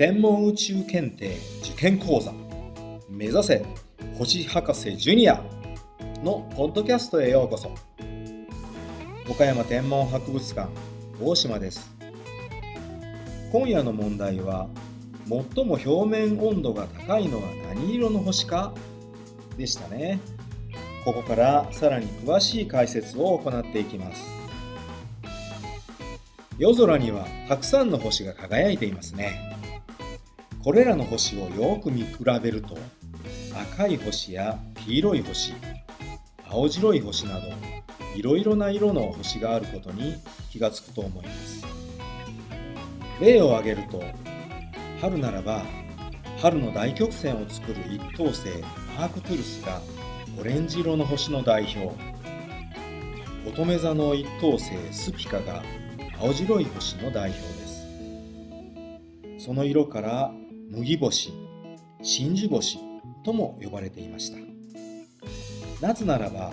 天文宇宙検定受験講座。目指せ星博士ジュニアのポッドキャストへようこそ。岡山天文博物館大島です。今夜の問題は最も表面温度が高いのは何色の星か？でしたね。ここからさらに詳しい解説を行っていきます。夜空にはたくさんの星が輝いていますね。これらの星をよく見比べると赤い星や黄色い星青白い星などいろいろな色の星があることに気がつくと思います。例を挙げると春ならば春の大曲線を作る一等星アークトゥルスがオレンジ色の星の代表。乙女座の一等星スピカが青白い星の代表です。その色から麦星真珠星とも呼ばれていました。夏ならば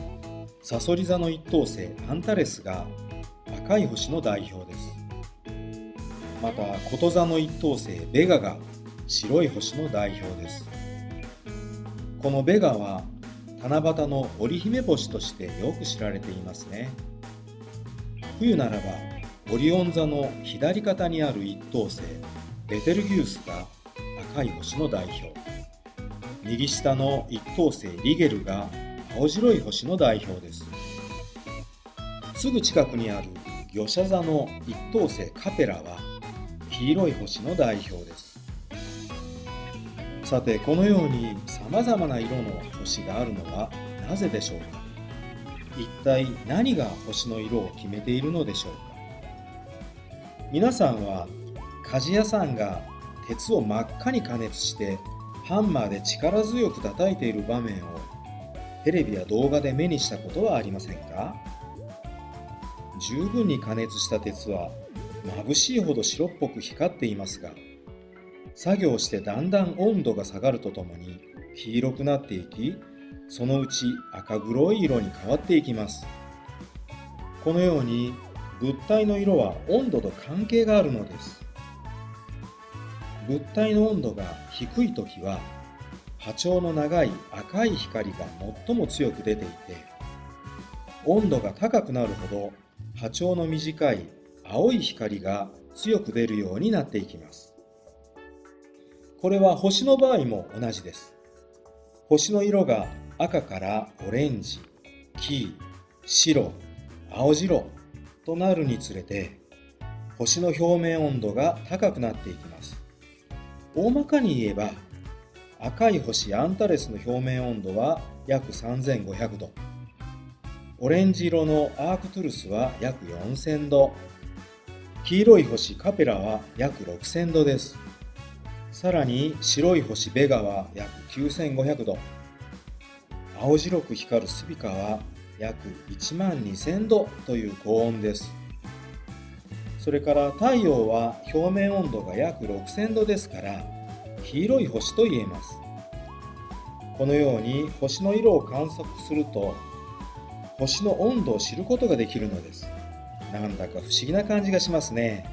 サソリ座の一等星アンタレスが赤い星の代表です。またこと座の一等星ベガが白い星の代表です。このベガは七夕の織姫星としてよく知られていますね。冬ならばオリオン座の左肩にある一等星ベテルギウスが赤い星の代表。右下の一等星リゲルが青白い星の代表です。すぐ近くにある魚舎座の一等星カペラは黄色い星の代表です。さてこのように様々な色の星があるのはなぜでしょうか？一体何が星の色を決めているのでしょうか？皆さんは鍛冶屋さんが鉄を真っ赤に加熱してハンマーで力強く叩いている場面をテレビや動画で目にしたことはありませんか？十分に加熱した鉄は眩しいほど白っぽく光っていますが作業してだんだん温度が下がるとともに黄色くなっていきそのうち赤黒い色に変わっていきます。このように物体の色は温度と関係があるのです。物体の温度が低い時は波長の長い赤い光が最も強く出ていて温度が高くなるほど波長の短い青い光が強く出るようになっていきますこれは星の場合も同じです。星の色が赤からオレンジ、黄、白、青白となるにつれて、星の表面温度が高くなっていきます。大まかに言えば、赤い星アンタレスの表面温度は約3500度。オレンジ色のアークトゥルスは約4000度。黄色い星カペラは約6000度です。さらに白い星ベガは約9500度青白く光るスピカは約1万2000度という高温ですそれから太陽は表面温度が約6000度ですから黄色い星と言えます。このように星の色を観測すると星の温度を知ることができるのです。なんだか不思議な感じがしますね。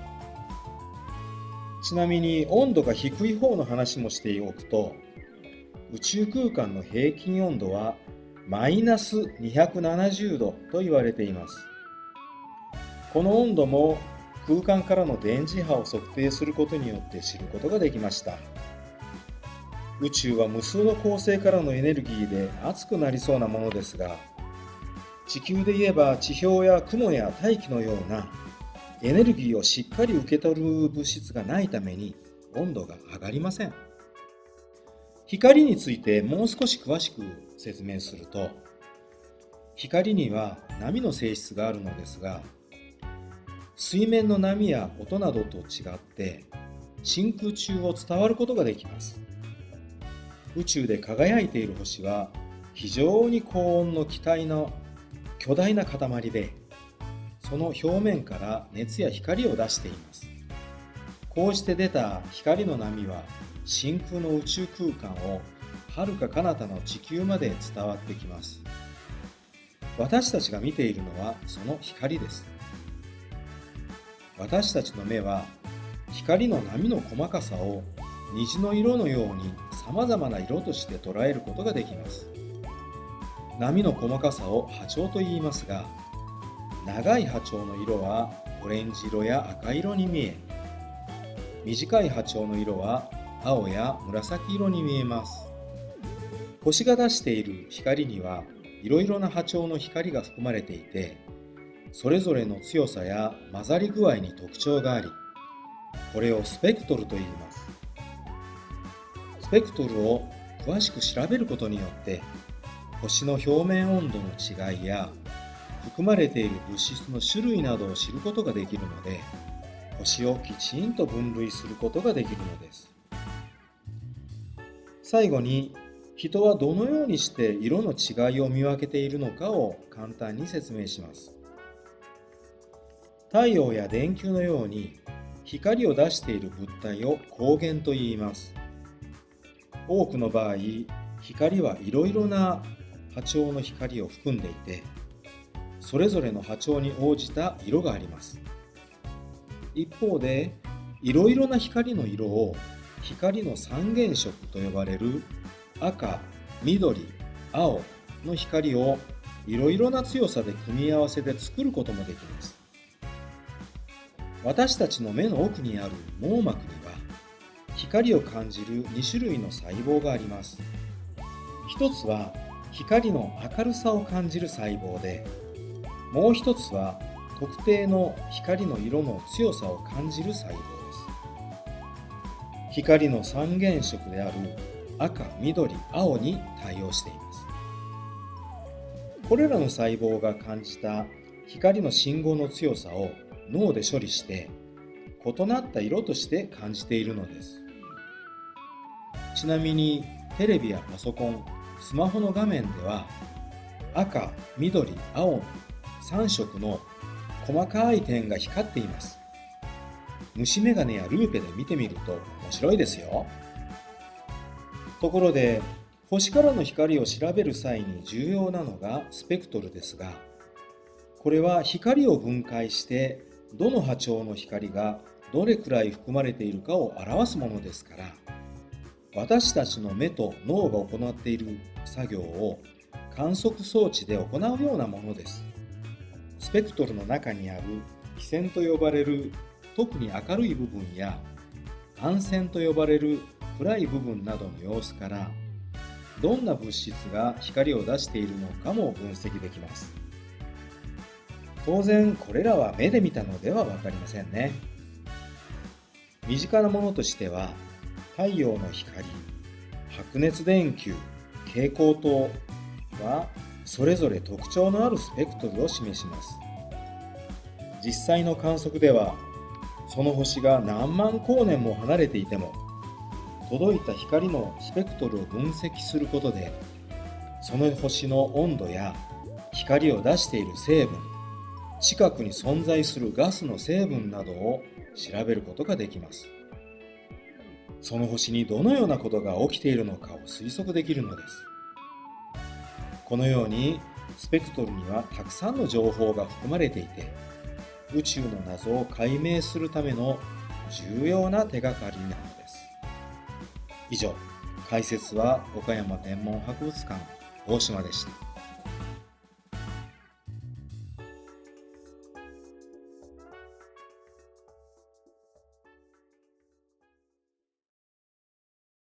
ちなみに温度が低い方の話もしておくと宇宙空間の平均温度はマイナス270度と言われています。この温度も空間からの電磁波を測定することによって知ることができました。宇宙は無数の恒星からのエネルギーで熱くなりそうなものですが地球で言えば地表や雲や大気のようなエネルギーをしっかり受け取る物質がないために温度が上がりません。光についてもう少し詳しく説明すると光には波の性質があるのですが水面の波や音などと違って真空中を伝わることができます。宇宙で輝いている星は非常に高温の気体の巨大な塊でその表面から熱や光を出しています。こうして出た光の波は真空の宇宙空間をはるか彼方の地球まで伝わってきます。私たちが見ているのはその光です。私たちの目は光の波の細かさを虹の色のように様々な色として捉えることができます。波の細かさを波長と言いますが長い波長の色はオレンジ色や赤色に見え短い波長の色は青や紫色に見えます。星が出している光にはいろいろな波長の光が含まれていてそれぞれの強さや混ざり具合に特徴がありこれをスペクトルと言います。スペクトルを詳しく調べることによって星の表面温度の違いや含まれている物質の種類などを知ることができるので星をきちんと分類することができるのです。最後に人はどのようにして色の違いを見分けているのかを簡単に説明します。太陽や電球のように光を出している物体を光源と言います。多くの場合光はいろいろな波長の光を含んでいてそれぞれの波長に応じた色があります。一方でいろいろな光の色を光の三原色と呼ばれる赤、緑、青の光をいろいろな強さで組み合わせて作ることもできます。私たちの目の奥にある網膜には光を感じる2種類の細胞があります。一つは光の明るさを感じる細胞でもう一つは特定の光の色の強さを感じる細胞です。光の三原色である赤、緑、青に対応しています。これらの細胞が感じた光の信号の強さを脳で処理して異なった色として感じているのです。ちなみにテレビやパソコンスマホの画面では赤、緑、青の3色の細かい点が光っています。虫眼鏡やルーペで見てみると面白いですよ。ところで星からの光を調べる際に重要なのがスペクトルですがこれは光を分解してどの波長の光がどれくらい含まれているかを表すものですから私たちの目と脳が行っている作業を観測装置で行うようなものです。スペクトルの中にある非線と呼ばれる特に明るい部分や暗線と呼ばれる暗い部分などの様子からどんな物質が光を出しているのかも分析できます。当然これらは目で見たのでは分かりませんね。身近なものとしては太陽の光白熱電球蛍光灯はそれぞれ特徴のあるスペクトルを示します実際の観測ではその星が何万光年も離れていても届いた光のスペクトルを分析することでその星の温度や光を出している成分近くに存在するガスの成分などを調べることができますその星にどのようなことが起きているのかを推測できるのです。このようにスペクトルにはたくさんの情報が含まれていて宇宙の謎を解明するための重要な手がかりなのです。以上、解説は岡山天文博物館大島でした。